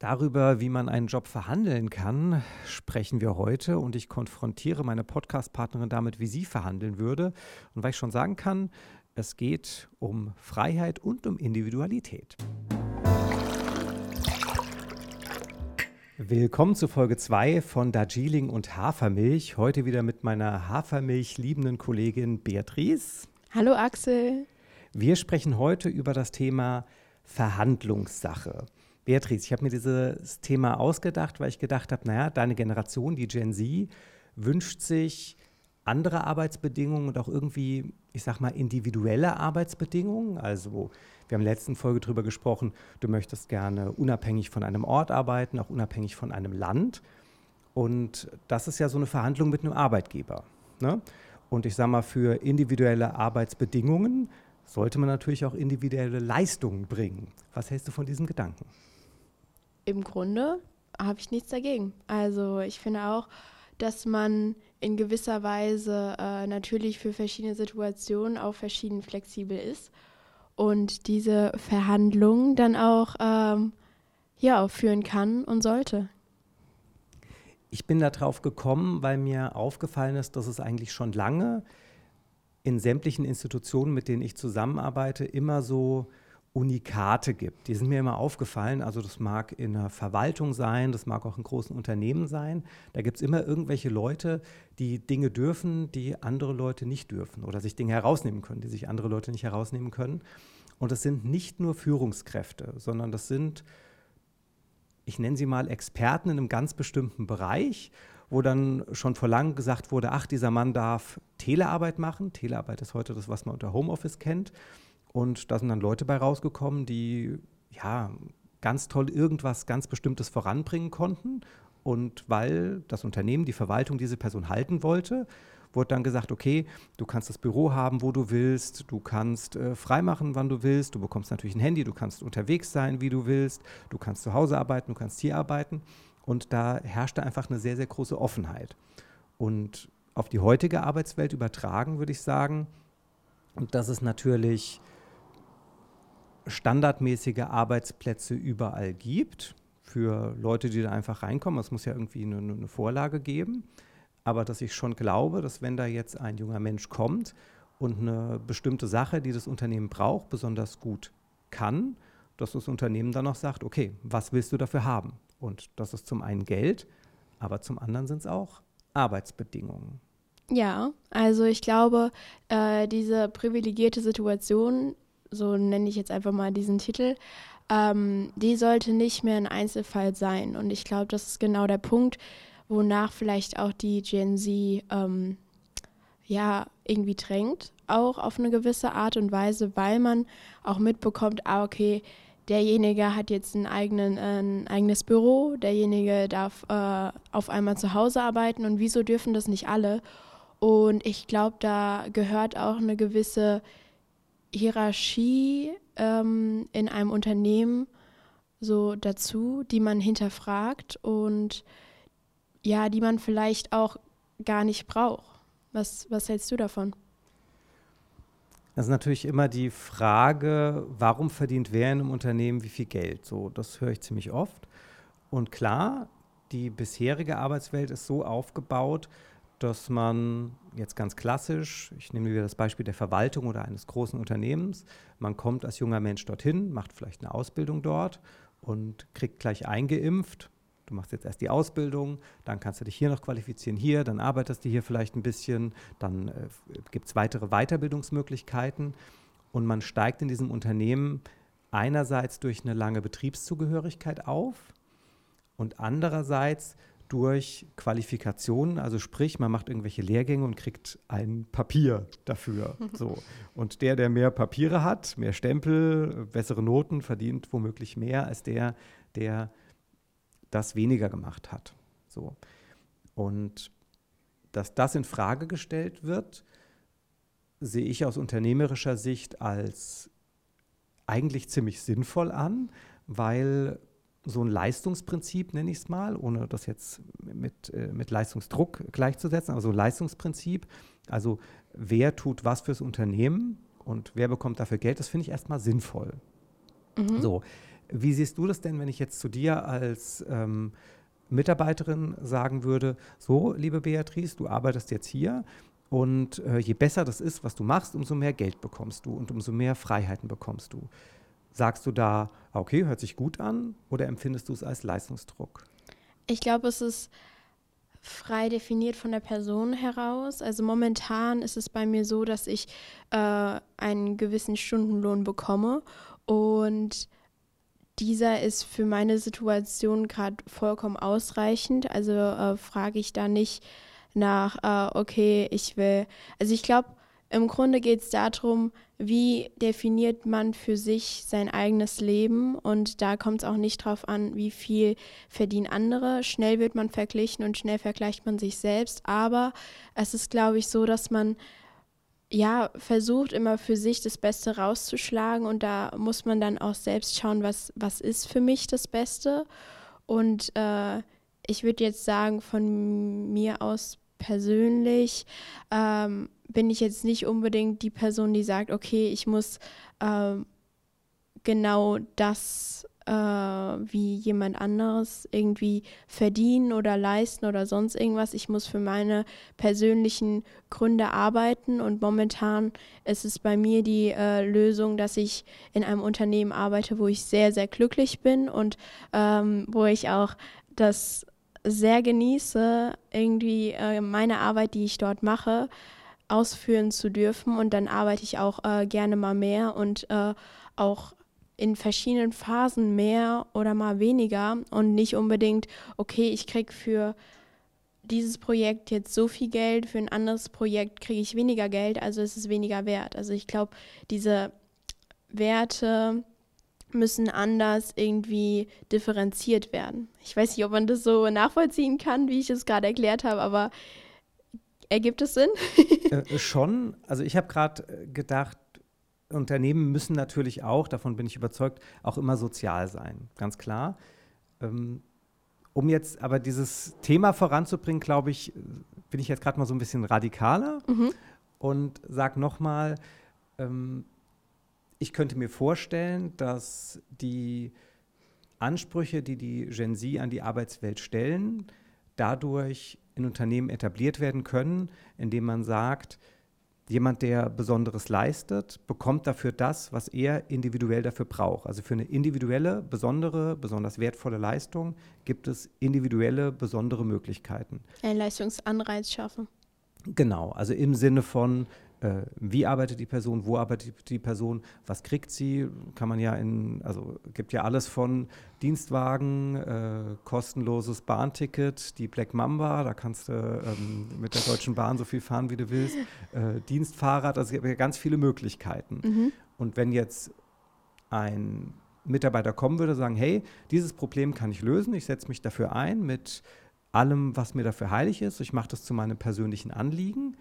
Darüber, wie man einen Job verhandeln kann, sprechen wir heute und ich konfrontiere meine Podcast-Partnerin damit, wie sie verhandeln würde. Und weil ich schon sagen kann, es geht um Freiheit und um Individualität. Willkommen zu Folge 2 von Darjeeling und Hafermilch. Heute wieder mit meiner Hafermilch liebenden Kollegin Beatrice. Hallo Axel. Wir sprechen heute über das Thema Verhandlungssache. Beatrice, ich habe mir dieses Thema ausgedacht, weil ich gedacht habe, naja, deine Generation, die Gen Z, wünscht sich andere Arbeitsbedingungen und auch irgendwie, ich sag mal, individuelle Arbeitsbedingungen. Also wir haben in der letzten Folge darüber gesprochen, du möchtest gerne unabhängig von einem Ort arbeiten, auch unabhängig von einem Land. Und das ist ja so eine Verhandlung mit einem Arbeitgeber. Ne? Und ich sage mal, für individuelle Arbeitsbedingungen sollte man natürlich auch individuelle Leistungen bringen. Was hältst du von diesem Gedanken? Im Grunde habe ich nichts dagegen. Also ich finde auch, dass man in gewisser Weise äh, natürlich für verschiedene Situationen auch verschieden flexibel ist und diese Verhandlungen dann auch ähm, ja, führen kann und sollte. Ich bin darauf gekommen, weil mir aufgefallen ist, dass es eigentlich schon lange in sämtlichen Institutionen, mit denen ich zusammenarbeite, immer so Unikate gibt. Die sind mir immer aufgefallen. Also das mag in einer Verwaltung sein, das mag auch in großen Unternehmen sein. Da gibt es immer irgendwelche Leute, die Dinge dürfen, die andere Leute nicht dürfen oder sich Dinge herausnehmen können, die sich andere Leute nicht herausnehmen können. Und das sind nicht nur Führungskräfte, sondern das sind, ich nenne sie mal Experten in einem ganz bestimmten Bereich, wo dann schon vor langem gesagt wurde, ach, dieser Mann darf Telearbeit machen. Telearbeit ist heute das, was man unter Homeoffice kennt. Und da sind dann Leute bei rausgekommen, die ja ganz toll irgendwas ganz Bestimmtes voranbringen konnten. Und weil das Unternehmen, die Verwaltung diese Person halten wollte, wurde dann gesagt, okay, du kannst das Büro haben, wo du willst, du kannst äh, freimachen, wann du willst, du bekommst natürlich ein Handy, du kannst unterwegs sein, wie du willst, du kannst zu Hause arbeiten, du kannst hier arbeiten. Und da herrschte einfach eine sehr, sehr große Offenheit. Und auf die heutige Arbeitswelt übertragen, würde ich sagen, und das ist natürlich standardmäßige Arbeitsplätze überall gibt für Leute, die da einfach reinkommen. Es muss ja irgendwie eine, eine Vorlage geben. Aber dass ich schon glaube, dass wenn da jetzt ein junger Mensch kommt und eine bestimmte Sache, die das Unternehmen braucht, besonders gut kann, dass das Unternehmen dann noch sagt, okay, was willst du dafür haben? Und das ist zum einen Geld, aber zum anderen sind es auch Arbeitsbedingungen. Ja, also ich glaube, äh, diese privilegierte Situation so nenne ich jetzt einfach mal diesen Titel, ähm, die sollte nicht mehr ein Einzelfall sein. Und ich glaube, das ist genau der Punkt, wonach vielleicht auch die Gen Z ähm, ja irgendwie drängt, auch auf eine gewisse Art und Weise, weil man auch mitbekommt, ah, okay, derjenige hat jetzt einen eigenen, äh, ein eigenes Büro, derjenige darf äh, auf einmal zu Hause arbeiten und wieso dürfen das nicht alle? Und ich glaube, da gehört auch eine gewisse Hierarchie ähm, in einem Unternehmen so dazu, die man hinterfragt und ja, die man vielleicht auch gar nicht braucht. Was, was hältst du davon? Das ist natürlich immer die Frage, warum verdient wer in einem Unternehmen wie viel Geld? So, das höre ich ziemlich oft. Und klar, die bisherige Arbeitswelt ist so aufgebaut, dass man jetzt ganz klassisch, ich nehme wieder das Beispiel der Verwaltung oder eines großen Unternehmens, man kommt als junger Mensch dorthin, macht vielleicht eine Ausbildung dort und kriegt gleich eingeimpft. Du machst jetzt erst die Ausbildung, dann kannst du dich hier noch qualifizieren, hier, dann arbeitest du hier vielleicht ein bisschen, dann äh, gibt es weitere Weiterbildungsmöglichkeiten und man steigt in diesem Unternehmen einerseits durch eine lange Betriebszugehörigkeit auf und andererseits durch Qualifikationen, also sprich, man macht irgendwelche Lehrgänge und kriegt ein Papier dafür. So. Und der, der mehr Papiere hat, mehr Stempel, bessere Noten, verdient womöglich mehr als der, der das weniger gemacht hat. So. Und dass das in Frage gestellt wird, sehe ich aus unternehmerischer Sicht als eigentlich ziemlich sinnvoll an, weil so ein Leistungsprinzip, nenne ich es mal, ohne das jetzt mit, äh, mit Leistungsdruck gleichzusetzen, aber so ein Leistungsprinzip, also wer tut was fürs Unternehmen und wer bekommt dafür Geld, das finde ich erstmal sinnvoll. Mhm. So, Wie siehst du das denn, wenn ich jetzt zu dir als ähm, Mitarbeiterin sagen würde, so, liebe Beatrice, du arbeitest jetzt hier und äh, je besser das ist, was du machst, umso mehr Geld bekommst du und umso mehr Freiheiten bekommst du. Sagst du da, okay, hört sich gut an oder empfindest du es als Leistungsdruck? Ich glaube, es ist frei definiert von der Person heraus. Also momentan ist es bei mir so, dass ich äh, einen gewissen Stundenlohn bekomme und dieser ist für meine Situation gerade vollkommen ausreichend. Also äh, frage ich da nicht nach, äh, okay, ich will, also ich glaube, im Grunde geht es darum, wie definiert man für sich sein eigenes Leben? Und da kommt es auch nicht drauf an, wie viel verdienen andere. Schnell wird man verglichen und schnell vergleicht man sich selbst, aber es ist, glaube ich, so, dass man ja versucht immer für sich das Beste rauszuschlagen. Und da muss man dann auch selbst schauen, was, was ist für mich das Beste. Und äh, ich würde jetzt sagen, von mir aus persönlich ähm, bin ich jetzt nicht unbedingt die Person, die sagt, okay, ich muss ähm, genau das äh, wie jemand anderes irgendwie verdienen oder leisten oder sonst irgendwas. Ich muss für meine persönlichen Gründe arbeiten und momentan ist es bei mir die äh, Lösung, dass ich in einem Unternehmen arbeite, wo ich sehr, sehr glücklich bin und ähm, wo ich auch das sehr genieße, irgendwie äh, meine Arbeit, die ich dort mache, ausführen zu dürfen. Und dann arbeite ich auch äh, gerne mal mehr und äh, auch in verschiedenen Phasen mehr oder mal weniger und nicht unbedingt, okay, ich kriege für dieses Projekt jetzt so viel Geld, für ein anderes Projekt kriege ich weniger Geld, also ist es weniger wert. Also ich glaube, diese Werte, müssen anders irgendwie differenziert werden. Ich weiß nicht, ob man das so nachvollziehen kann, wie ich es gerade erklärt habe, aber ergibt es Sinn? äh, schon. Also ich habe gerade äh, gedacht, Unternehmen müssen natürlich auch, davon bin ich überzeugt, auch immer sozial sein, ganz klar. Ähm, um jetzt aber dieses Thema voranzubringen, glaube ich, bin ich jetzt gerade mal so ein bisschen radikaler mhm. und sage nochmal, ähm, ich könnte mir vorstellen, dass die Ansprüche, die die Gen Z an die Arbeitswelt stellen, dadurch in Unternehmen etabliert werden können, indem man sagt, jemand, der Besonderes leistet, bekommt dafür das, was er individuell dafür braucht. Also für eine individuelle, besondere, besonders wertvolle Leistung gibt es individuelle, besondere Möglichkeiten. Ein Leistungsanreiz schaffen. Genau, also im Sinne von, äh, wie arbeitet die Person, wo arbeitet die Person, was kriegt sie, kann man ja in, also gibt ja alles von Dienstwagen, äh, kostenloses Bahnticket, die Black Mamba, da kannst du ähm, mit der Deutschen Bahn so viel fahren, wie du willst, äh, Dienstfahrrad, also es gibt ja ganz viele Möglichkeiten. Mhm. Und wenn jetzt ein Mitarbeiter kommen würde, sagen, hey, dieses Problem kann ich lösen, ich setze mich dafür ein mit allem, was mir dafür heilig ist, ich mache das zu meinem persönlichen Anliegen,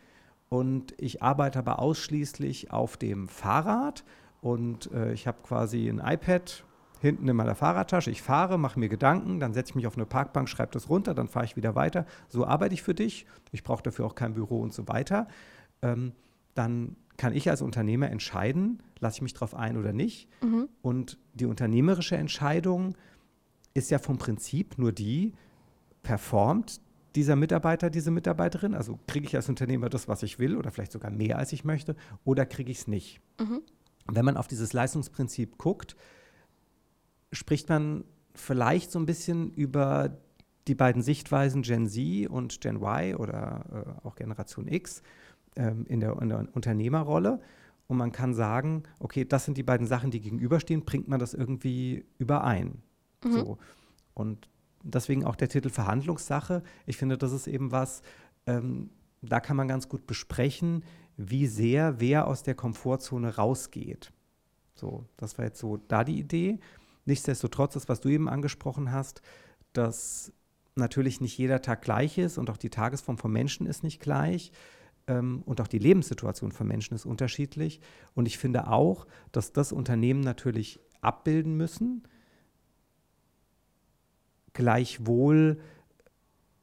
und ich arbeite aber ausschließlich auf dem Fahrrad und äh, ich habe quasi ein iPad hinten in meiner Fahrradtasche. Ich fahre, mache mir Gedanken, dann setze ich mich auf eine Parkbank, schreibe das runter, dann fahre ich wieder weiter. So arbeite ich für dich. Ich brauche dafür auch kein Büro und so weiter. Ähm, dann kann ich als Unternehmer entscheiden, lasse ich mich darauf ein oder nicht. Mhm. Und die unternehmerische Entscheidung ist ja vom Prinzip nur die, performt dieser Mitarbeiter, diese Mitarbeiterin? Also kriege ich als Unternehmer das, was ich will oder vielleicht sogar mehr, als ich möchte, oder kriege ich es nicht? Mhm. Wenn man auf dieses Leistungsprinzip guckt, spricht man vielleicht so ein bisschen über die beiden Sichtweisen Gen Z und Gen Y oder äh, auch Generation X ähm, in, der, in der Unternehmerrolle. Und man kann sagen, okay, das sind die beiden Sachen, die gegenüberstehen, bringt man das irgendwie überein. Mhm. So. Und deswegen auch der Titel Verhandlungssache. Ich finde, das ist eben was, ähm, da kann man ganz gut besprechen, wie sehr wer aus der Komfortzone rausgeht. So, das war jetzt so da die Idee. Nichtsdestotrotz, das, was du eben angesprochen hast, dass natürlich nicht jeder Tag gleich ist und auch die Tagesform von Menschen ist nicht gleich ähm, und auch die Lebenssituation von Menschen ist unterschiedlich. Und ich finde auch, dass das Unternehmen natürlich abbilden müssen, gleichwohl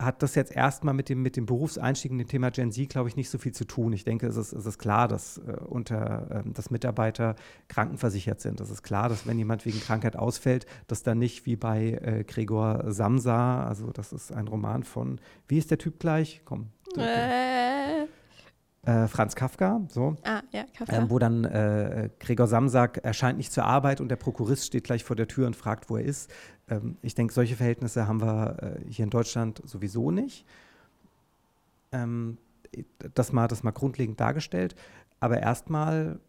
hat das jetzt erstmal mit dem, mit dem Berufseinstieg in dem Thema Gen Z, glaube ich, nicht so viel zu tun. Ich denke, es ist, es ist klar, dass, äh, unter, äh, dass Mitarbeiter krankenversichert sind. Es ist klar, dass wenn jemand wegen Krankheit ausfällt, dass dann nicht wie bei äh, Gregor Samsa, also das ist ein Roman von, wie ist der Typ gleich? Komm. Äh. Äh, Franz Kafka, so. Ah, ja, Kafka. Ähm, wo dann äh, Gregor Samsack erscheint nicht zur Arbeit und der Prokurist steht gleich vor der Tür und fragt, wo er ist. Ähm, ich denke, solche Verhältnisse haben wir äh, hier in Deutschland sowieso nicht. Ähm, das, mal, das mal grundlegend dargestellt. Aber erstmal,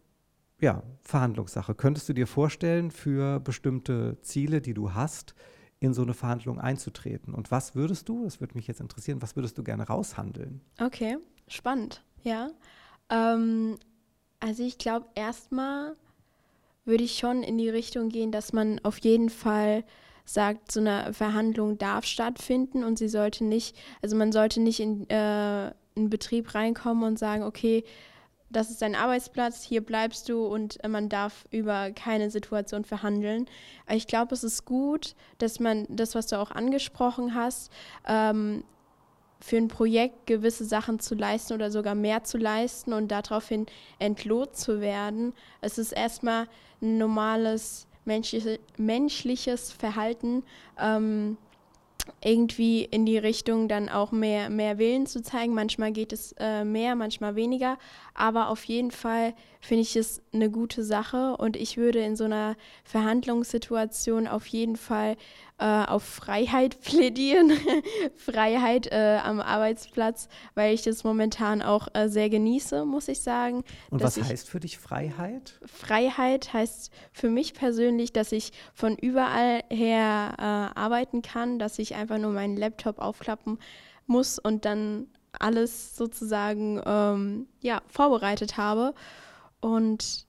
ja, Verhandlungssache. Könntest du dir vorstellen, für bestimmte Ziele, die du hast, in so eine Verhandlung einzutreten? Und was würdest du, das würde mich jetzt interessieren, was würdest du gerne raushandeln? Okay, spannend. Ja. Ähm, also ich glaube, erstmal würde ich schon in die Richtung gehen, dass man auf jeden Fall sagt, so eine Verhandlung darf stattfinden und sie sollte nicht, also man sollte nicht in äh, einen Betrieb reinkommen und sagen, okay, das ist dein Arbeitsplatz, hier bleibst du und man darf über keine Situation verhandeln. Ich glaube, es ist gut, dass man das, was du auch angesprochen hast, ähm, für ein Projekt gewisse Sachen zu leisten oder sogar mehr zu leisten und daraufhin entlohnt zu werden. Es ist erstmal ein normales menschliche, menschliches Verhalten, ähm, irgendwie in die Richtung dann auch mehr, mehr Willen zu zeigen. Manchmal geht es äh, mehr, manchmal weniger. Aber auf jeden Fall finde ich es eine gute Sache und ich würde in so einer Verhandlungssituation auf jeden Fall äh, auf Freiheit plädieren, Freiheit äh, am Arbeitsplatz, weil ich das momentan auch äh, sehr genieße, muss ich sagen. Und was heißt für dich Freiheit? Freiheit heißt für mich persönlich, dass ich von überall her äh, arbeiten kann, dass ich einfach nur meinen Laptop aufklappen muss und dann alles sozusagen ähm, ja, vorbereitet habe. Und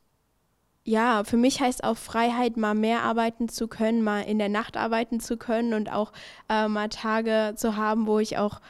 ja, für mich heißt auch Freiheit, mal mehr arbeiten zu können, mal in der Nacht arbeiten zu können und auch äh, mal Tage zu haben, wo ich auch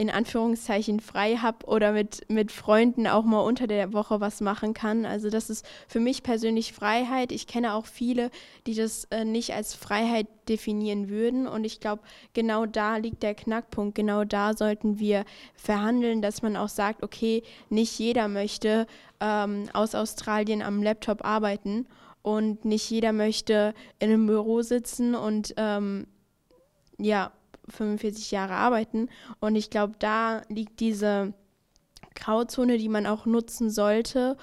in Anführungszeichen frei habe oder mit, mit Freunden auch mal unter der Woche was machen kann. Also das ist für mich persönlich Freiheit. Ich kenne auch viele, die das äh, nicht als Freiheit definieren würden. Und ich glaube, genau da liegt der Knackpunkt. Genau da sollten wir verhandeln, dass man auch sagt, okay, nicht jeder möchte ähm, aus Australien am Laptop arbeiten und nicht jeder möchte in einem Büro sitzen und ähm, ja, 45 Jahre arbeiten. Und ich glaube, da liegt diese Grauzone, die man auch nutzen sollte,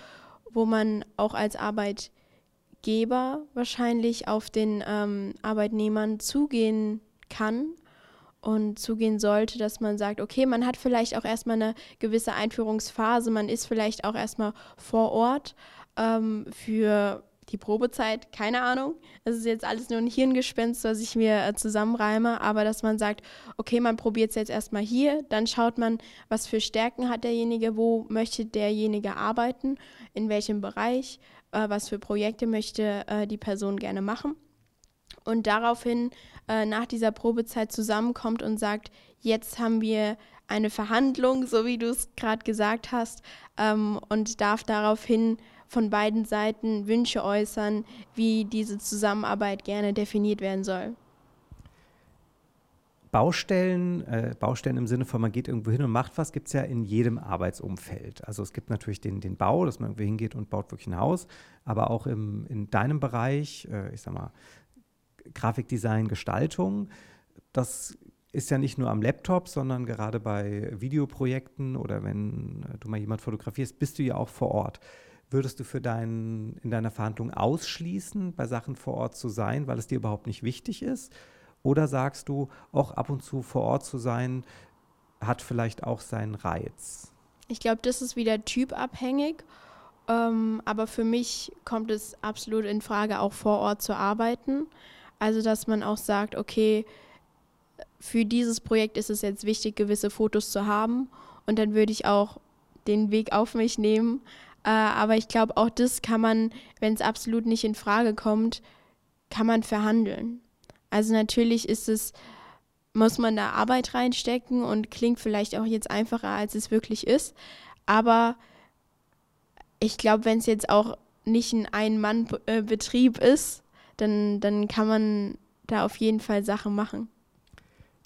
wo man auch als Arbeitgeber wahrscheinlich auf den ähm, Arbeitnehmern zugehen kann und zugehen sollte, dass man sagt, okay, man hat vielleicht auch erstmal eine gewisse Einführungsphase, man ist vielleicht auch erstmal vor Ort ähm, für die Probezeit, keine Ahnung. Es ist jetzt alles nur ein Hirngespenst, was ich mir äh, zusammenreime, aber dass man sagt, okay, man probiert es jetzt erstmal hier, dann schaut man, was für Stärken hat derjenige, wo möchte derjenige arbeiten, in welchem Bereich, äh, was für Projekte möchte äh, die Person gerne machen. Und daraufhin äh, nach dieser Probezeit zusammenkommt und sagt, jetzt haben wir eine Verhandlung, so wie du es gerade gesagt hast, ähm, und darf daraufhin von beiden Seiten Wünsche äußern, wie diese Zusammenarbeit gerne definiert werden soll. Baustellen, äh, Baustellen im Sinne von, man geht irgendwo hin und macht was, gibt es ja in jedem Arbeitsumfeld. Also es gibt natürlich den, den Bau, dass man irgendwo hingeht und baut wirklich ein Haus, aber auch im, in deinem Bereich, äh, ich sag mal, Grafikdesign, Gestaltung, das ist ja nicht nur am Laptop, sondern gerade bei Videoprojekten oder wenn äh, du mal jemand fotografierst, bist du ja auch vor Ort würdest du für dein, in deiner Verhandlung ausschließen, bei Sachen vor Ort zu sein, weil es dir überhaupt nicht wichtig ist? Oder sagst du, auch ab und zu vor Ort zu sein, hat vielleicht auch seinen Reiz? Ich glaube, das ist wieder typabhängig. Ähm, aber für mich kommt es absolut in Frage, auch vor Ort zu arbeiten. Also, dass man auch sagt, okay, für dieses Projekt ist es jetzt wichtig, gewisse Fotos zu haben. Und dann würde ich auch den Weg auf mich nehmen, äh, aber ich glaube, auch das kann man, wenn es absolut nicht in Frage kommt, kann man verhandeln. Also natürlich ist es, muss man da Arbeit reinstecken und klingt vielleicht auch jetzt einfacher, als es wirklich ist. Aber ich glaube, wenn es jetzt auch nicht ein Ein-Mann-Betrieb ist, dann, dann kann man da auf jeden Fall Sachen machen.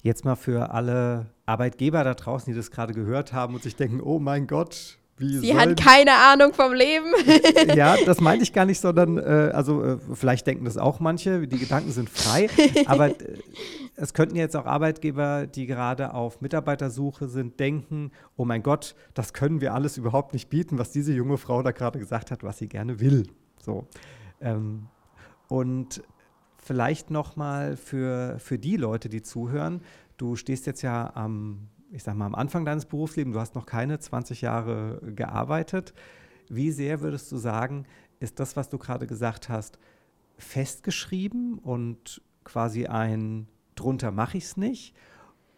Jetzt mal für alle Arbeitgeber da draußen, die das gerade gehört haben und sich denken, oh mein Gott, wie Sie hat keine Ahnung vom Leben. ja, das meinte ich gar nicht, sondern äh, also äh, vielleicht denken das auch manche, die Gedanken sind frei, aber äh, es könnten jetzt auch Arbeitgeber, die gerade auf Mitarbeitersuche sind, denken, oh mein Gott, das können wir alles überhaupt nicht bieten, was diese junge Frau da gerade gesagt hat, was sie gerne will. So. Ähm, und vielleicht noch mal für, für die Leute, die zuhören, du stehst jetzt ja am ich sag mal, am Anfang deines Berufslebens, du hast noch keine 20 Jahre gearbeitet. Wie sehr würdest du sagen, ist das, was du gerade gesagt hast, festgeschrieben und quasi ein drunter mache ich es nicht?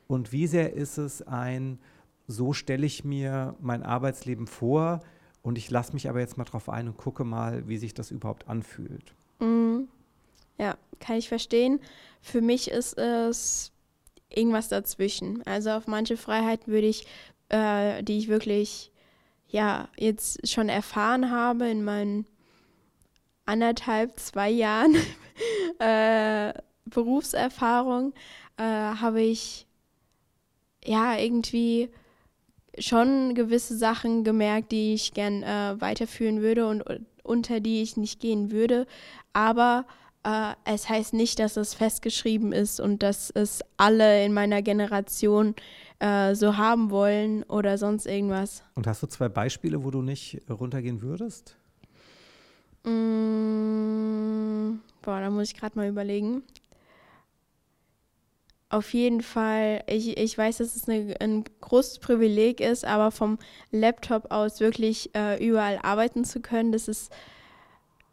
Und wie sehr ist es ein, so stelle ich mir mein Arbeitsleben vor und ich lasse mich aber jetzt mal drauf ein und gucke mal, wie sich das überhaupt anfühlt? Mm, ja, kann ich verstehen. Für mich ist es irgendwas dazwischen. Also auf manche Freiheiten würde ich, äh, die ich wirklich ja jetzt schon erfahren habe in meinen anderthalb, zwei Jahren äh, Berufserfahrung, äh, habe ich ja irgendwie schon gewisse Sachen gemerkt, die ich gern äh, weiterführen würde und unter die ich nicht gehen würde. Aber äh, es heißt nicht, dass es festgeschrieben ist und dass es alle in meiner Generation äh, so haben wollen oder sonst irgendwas. Und hast du zwei Beispiele, wo du nicht runtergehen würdest? Mm, boah, da muss ich gerade mal überlegen. Auf jeden Fall, ich, ich weiß, dass es eine, ein großes Privileg ist, aber vom Laptop aus wirklich äh, überall arbeiten zu können, das ist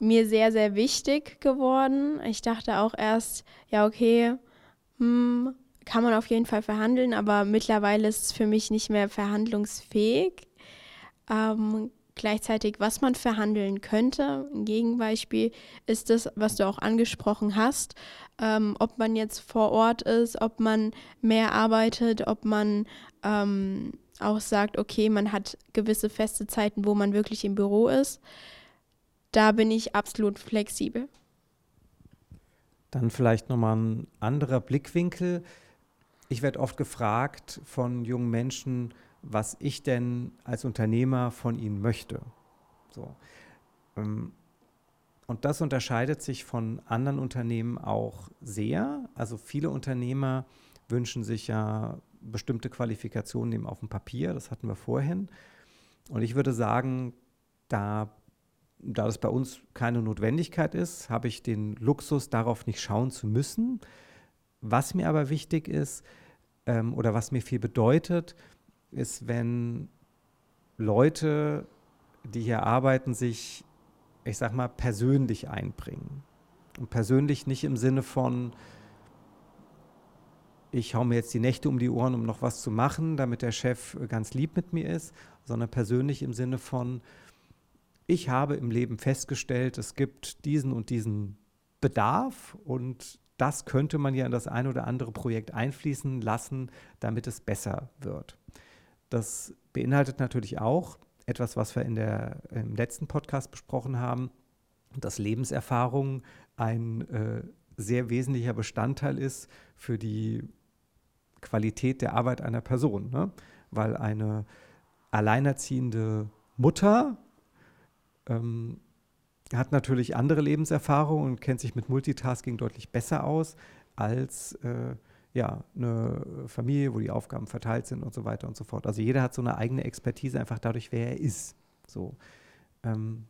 mir sehr, sehr wichtig geworden. Ich dachte auch erst, ja, okay, hm, kann man auf jeden Fall verhandeln, aber mittlerweile ist es für mich nicht mehr verhandlungsfähig. Ähm, gleichzeitig, was man verhandeln könnte, ein Gegenbeispiel ist das, was du auch angesprochen hast, ähm, ob man jetzt vor Ort ist, ob man mehr arbeitet, ob man ähm, auch sagt, okay, man hat gewisse feste Zeiten, wo man wirklich im Büro ist da bin ich absolut flexibel. Dann vielleicht nochmal ein anderer Blickwinkel. Ich werde oft gefragt von jungen Menschen, was ich denn als Unternehmer von ihnen möchte. So. Ähm, und das unterscheidet sich von anderen Unternehmen auch sehr. Also viele Unternehmer wünschen sich ja bestimmte Qualifikationen eben auf dem Papier, das hatten wir vorhin. Und ich würde sagen, da da das bei uns keine Notwendigkeit ist, habe ich den Luxus, darauf nicht schauen zu müssen. Was mir aber wichtig ist ähm, oder was mir viel bedeutet, ist, wenn Leute, die hier arbeiten, sich, ich sag mal, persönlich einbringen. Und persönlich nicht im Sinne von, ich hau mir jetzt die Nächte um die Ohren, um noch was zu machen, damit der Chef ganz lieb mit mir ist, sondern persönlich im Sinne von, ich habe im Leben festgestellt, es gibt diesen und diesen Bedarf und das könnte man ja in das ein oder andere Projekt einfließen lassen, damit es besser wird. Das beinhaltet natürlich auch etwas, was wir in der, im letzten Podcast besprochen haben, dass Lebenserfahrung ein äh, sehr wesentlicher Bestandteil ist für die Qualität der Arbeit einer Person. Ne? Weil eine alleinerziehende Mutter ähm, hat natürlich andere Lebenserfahrungen und kennt sich mit Multitasking deutlich besser aus als äh, ja, eine Familie, wo die Aufgaben verteilt sind und so weiter und so fort. Also jeder hat so eine eigene Expertise einfach dadurch, wer er ist. So. Ähm,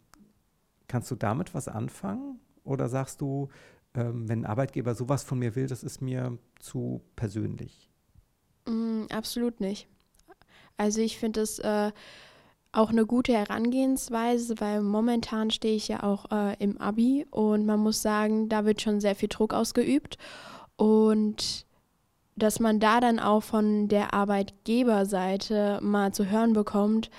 kannst du damit was anfangen? Oder sagst du, ähm, wenn ein Arbeitgeber sowas von mir will, das ist mir zu persönlich? Mm, absolut nicht. Also ich finde es äh, auch eine gute Herangehensweise, weil momentan stehe ich ja auch äh, im Abi und man muss sagen, da wird schon sehr viel Druck ausgeübt und dass man da dann auch von der Arbeitgeberseite mal zu hören bekommt,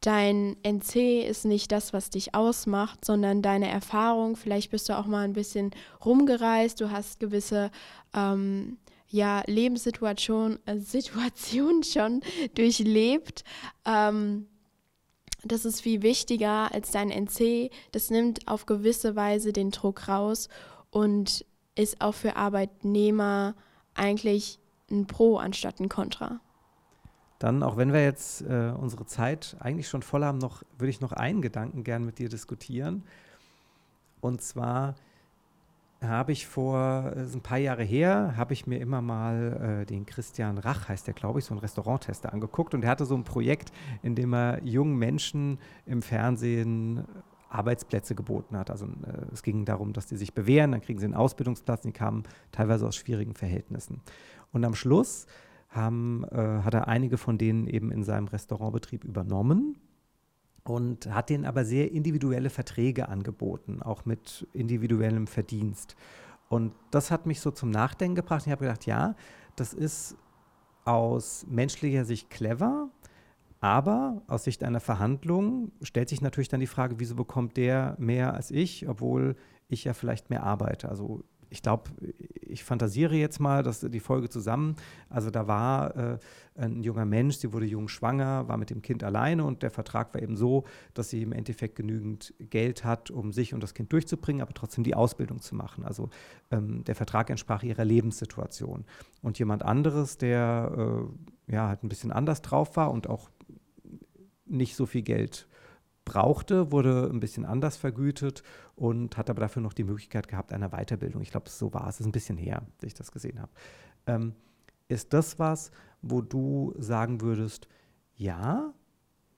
dein NC ist nicht das, was dich ausmacht, sondern deine Erfahrung. Vielleicht bist du auch mal ein bisschen rumgereist, du hast gewisse ähm, ja, Lebenssituationen äh, Situation schon durchlebt. Ähm, das ist viel wichtiger als dein NC. Das nimmt auf gewisse Weise den Druck raus und ist auch für Arbeitnehmer eigentlich ein Pro anstatt ein Contra. Dann, auch wenn wir jetzt äh, unsere Zeit eigentlich schon voll haben, noch, würde ich noch einen Gedanken gern mit dir diskutieren. Und zwar habe ich vor äh, ein paar Jahre her, habe ich mir immer mal äh, den Christian Rach, heißt der, glaube ich, so ein Restauranttester angeguckt. Und er hatte so ein Projekt, in dem er jungen Menschen im Fernsehen Arbeitsplätze geboten hat. Also äh, es ging darum, dass die sich bewähren, dann kriegen sie einen Ausbildungsplatz, die kamen teilweise aus schwierigen Verhältnissen. Und am Schluss haben, äh, hat er einige von denen eben in seinem Restaurantbetrieb übernommen und hat denen aber sehr individuelle Verträge angeboten, auch mit individuellem Verdienst. Und das hat mich so zum Nachdenken gebracht. Ich habe gedacht, ja, das ist aus menschlicher Sicht clever, aber aus Sicht einer Verhandlung stellt sich natürlich dann die Frage, wieso bekommt der mehr als ich, obwohl ich ja vielleicht mehr arbeite. Also ich glaube, ich fantasiere jetzt mal, dass die Folge zusammen, also da war äh, ein junger Mensch, sie wurde jung schwanger, war mit dem Kind alleine und der Vertrag war eben so, dass sie im Endeffekt genügend Geld hat, um sich und das Kind durchzubringen, aber trotzdem die Ausbildung zu machen. Also ähm, der Vertrag entsprach ihrer Lebenssituation. Und jemand anderes, der äh, ja halt ein bisschen anders drauf war und auch nicht so viel Geld brauchte, wurde ein bisschen anders vergütet und hat aber dafür noch die Möglichkeit gehabt einer Weiterbildung. Ich glaube, so war es. Es ist ein bisschen her, dass ich das gesehen habe. Ähm, ist das was, wo du sagen würdest, ja,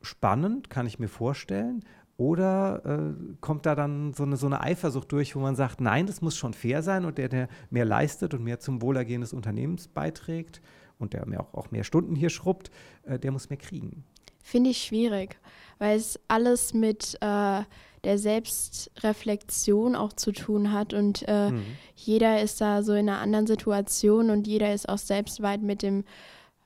spannend, kann ich mir vorstellen, oder äh, kommt da dann so eine, so eine Eifersucht durch, wo man sagt, nein, das muss schon fair sein und der, der mehr leistet und mehr zum Wohlergehen des Unternehmens beiträgt und der mehr auch, auch mehr Stunden hier schrubbt, äh, der muss mehr kriegen? Finde ich schwierig, weil es alles mit äh, der Selbstreflexion auch zu tun hat und äh, mhm. jeder ist da so in einer anderen Situation und jeder ist auch selbst weit mit dem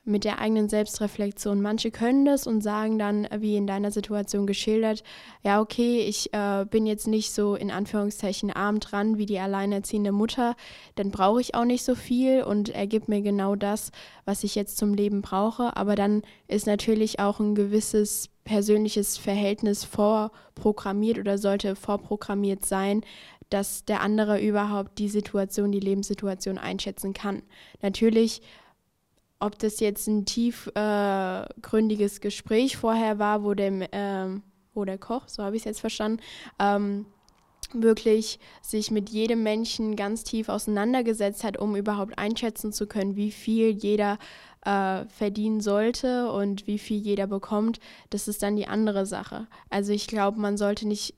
mit der eigenen Selbstreflexion. Manche können das und sagen dann, wie in deiner Situation geschildert, ja, okay, ich äh, bin jetzt nicht so in Anführungszeichen arm dran wie die alleinerziehende Mutter, dann brauche ich auch nicht so viel und er gibt mir genau das, was ich jetzt zum Leben brauche. Aber dann ist natürlich auch ein gewisses persönliches Verhältnis vorprogrammiert oder sollte vorprogrammiert sein, dass der andere überhaupt die Situation, die Lebenssituation einschätzen kann. Natürlich ob das jetzt ein tiefgründiges äh, Gespräch vorher war, wo der, äh, wo der Koch, so habe ich es jetzt verstanden, ähm, wirklich sich mit jedem Menschen ganz tief auseinandergesetzt hat, um überhaupt einschätzen zu können, wie viel jeder äh, verdienen sollte und wie viel jeder bekommt, das ist dann die andere Sache. Also ich glaube, man sollte nicht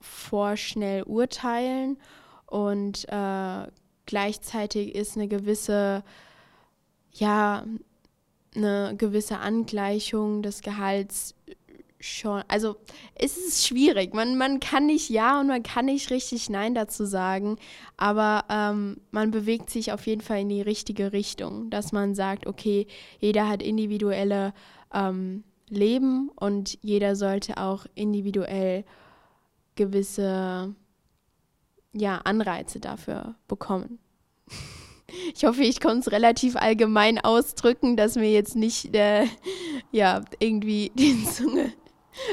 vorschnell urteilen und äh, gleichzeitig ist eine gewisse ja, eine gewisse Angleichung des Gehalts schon, also es ist schwierig. Man, man kann nicht Ja und man kann nicht richtig Nein dazu sagen, aber ähm, man bewegt sich auf jeden Fall in die richtige Richtung, dass man sagt, okay, jeder hat individuelle ähm, Leben und jeder sollte auch individuell gewisse ja, Anreize dafür bekommen. Ich hoffe, ich konnte es relativ allgemein ausdrücken, dass mir jetzt nicht äh, ja, irgendwie die Zunge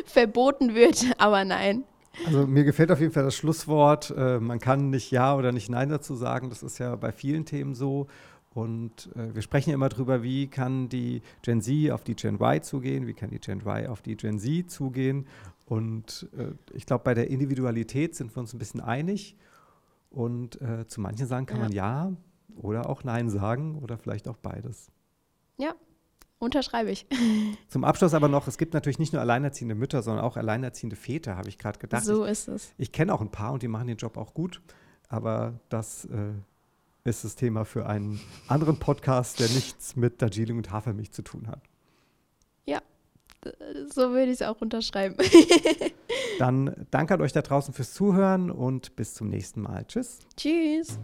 verboten wird, aber nein. Also mir gefällt auf jeden Fall das Schlusswort. Äh, man kann nicht Ja oder nicht Nein dazu sagen. Das ist ja bei vielen Themen so. Und äh, wir sprechen ja immer darüber, wie kann die Gen Z auf die Gen Y zugehen, wie kann die Gen Y auf die Gen Z zugehen. Und äh, ich glaube, bei der Individualität sind wir uns ein bisschen einig. Und äh, zu manchen Sachen kann ja. man Ja, oder auch Nein sagen oder vielleicht auch beides. Ja, unterschreibe ich. Zum Abschluss aber noch, es gibt natürlich nicht nur alleinerziehende Mütter, sondern auch alleinerziehende Väter, habe ich gerade gedacht. So ich, ist es. Ich kenne auch ein paar und die machen den Job auch gut, aber das äh, ist das Thema für einen anderen Podcast, der nichts mit Darjeeling und Hafermilch zu tun hat. Ja, so würde ich es auch unterschreiben. Dann danke an euch da draußen fürs Zuhören und bis zum nächsten Mal. Tschüss. Tschüss.